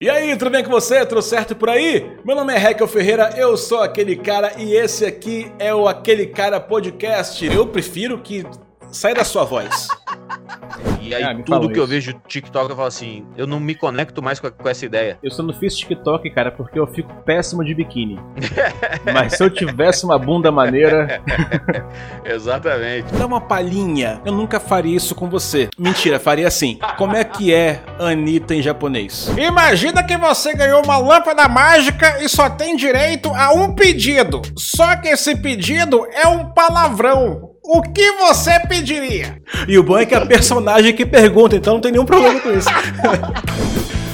E aí, tudo bem com você? Tudo certo por aí? Meu nome é Raquel Ferreira, eu sou aquele cara e esse aqui é o Aquele Cara Podcast. Eu prefiro que saia da sua voz. E aí, Ah, tudo que eu isso. vejo no TikTok, eu falo assim, eu não me conecto mais com, com essa ideia. Eu só não fiz TikTok, cara, porque eu fico péssimo de biquíni. Mas se eu tivesse uma bunda maneira. Exatamente. Dá uma palhinha. Eu nunca faria isso com você. Mentira, faria assim. Como é que é Anitta em japonês? Imagina que você ganhou uma lâmpada mágica e só tem direito a um pedido. Só que esse pedido é um palavrão. O que você pediria? E o bom é que é a personagem que pergunta, então não tem nenhum problema com isso.